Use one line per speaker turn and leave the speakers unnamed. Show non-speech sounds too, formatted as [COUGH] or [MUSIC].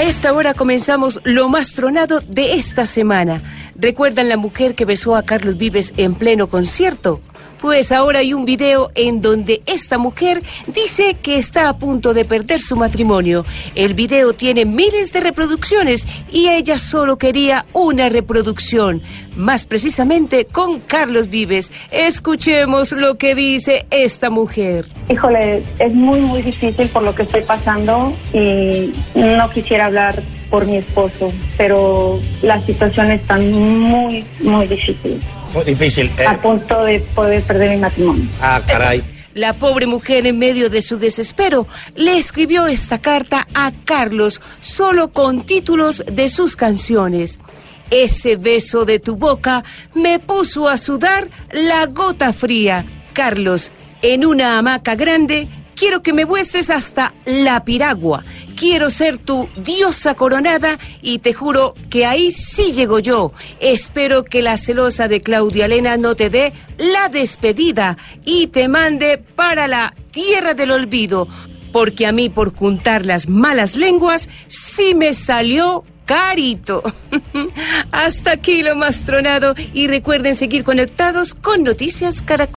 A esta hora comenzamos lo más tronado de esta semana. ¿Recuerdan la mujer que besó a Carlos Vives en pleno concierto? Pues ahora hay un video en donde esta mujer dice que está a punto de perder su matrimonio. El video tiene miles de reproducciones y ella solo quería una reproducción, más precisamente con Carlos Vives. Escuchemos lo que dice esta mujer.
Híjole, es muy, muy difícil por lo que estoy pasando y no quisiera hablar por mi esposo, pero la situación está muy, muy difícil.
Muy difícil.
A punto de poder perder mi matrimonio.
Ah, caray.
La pobre mujer, en medio de su desespero, le escribió esta carta a Carlos solo con títulos de sus canciones. Ese beso de tu boca me puso a sudar la gota fría. Carlos, en una hamaca grande, quiero que me muestres hasta la piragua. Quiero ser tu diosa coronada y te juro que ahí sí llego yo. Espero que la celosa de Claudia Elena no te dé la despedida y te mande para la tierra del olvido. Porque a mí por juntar las malas lenguas sí me salió carito. [LAUGHS] Hasta aquí lo más tronado y recuerden seguir conectados con Noticias Caracol.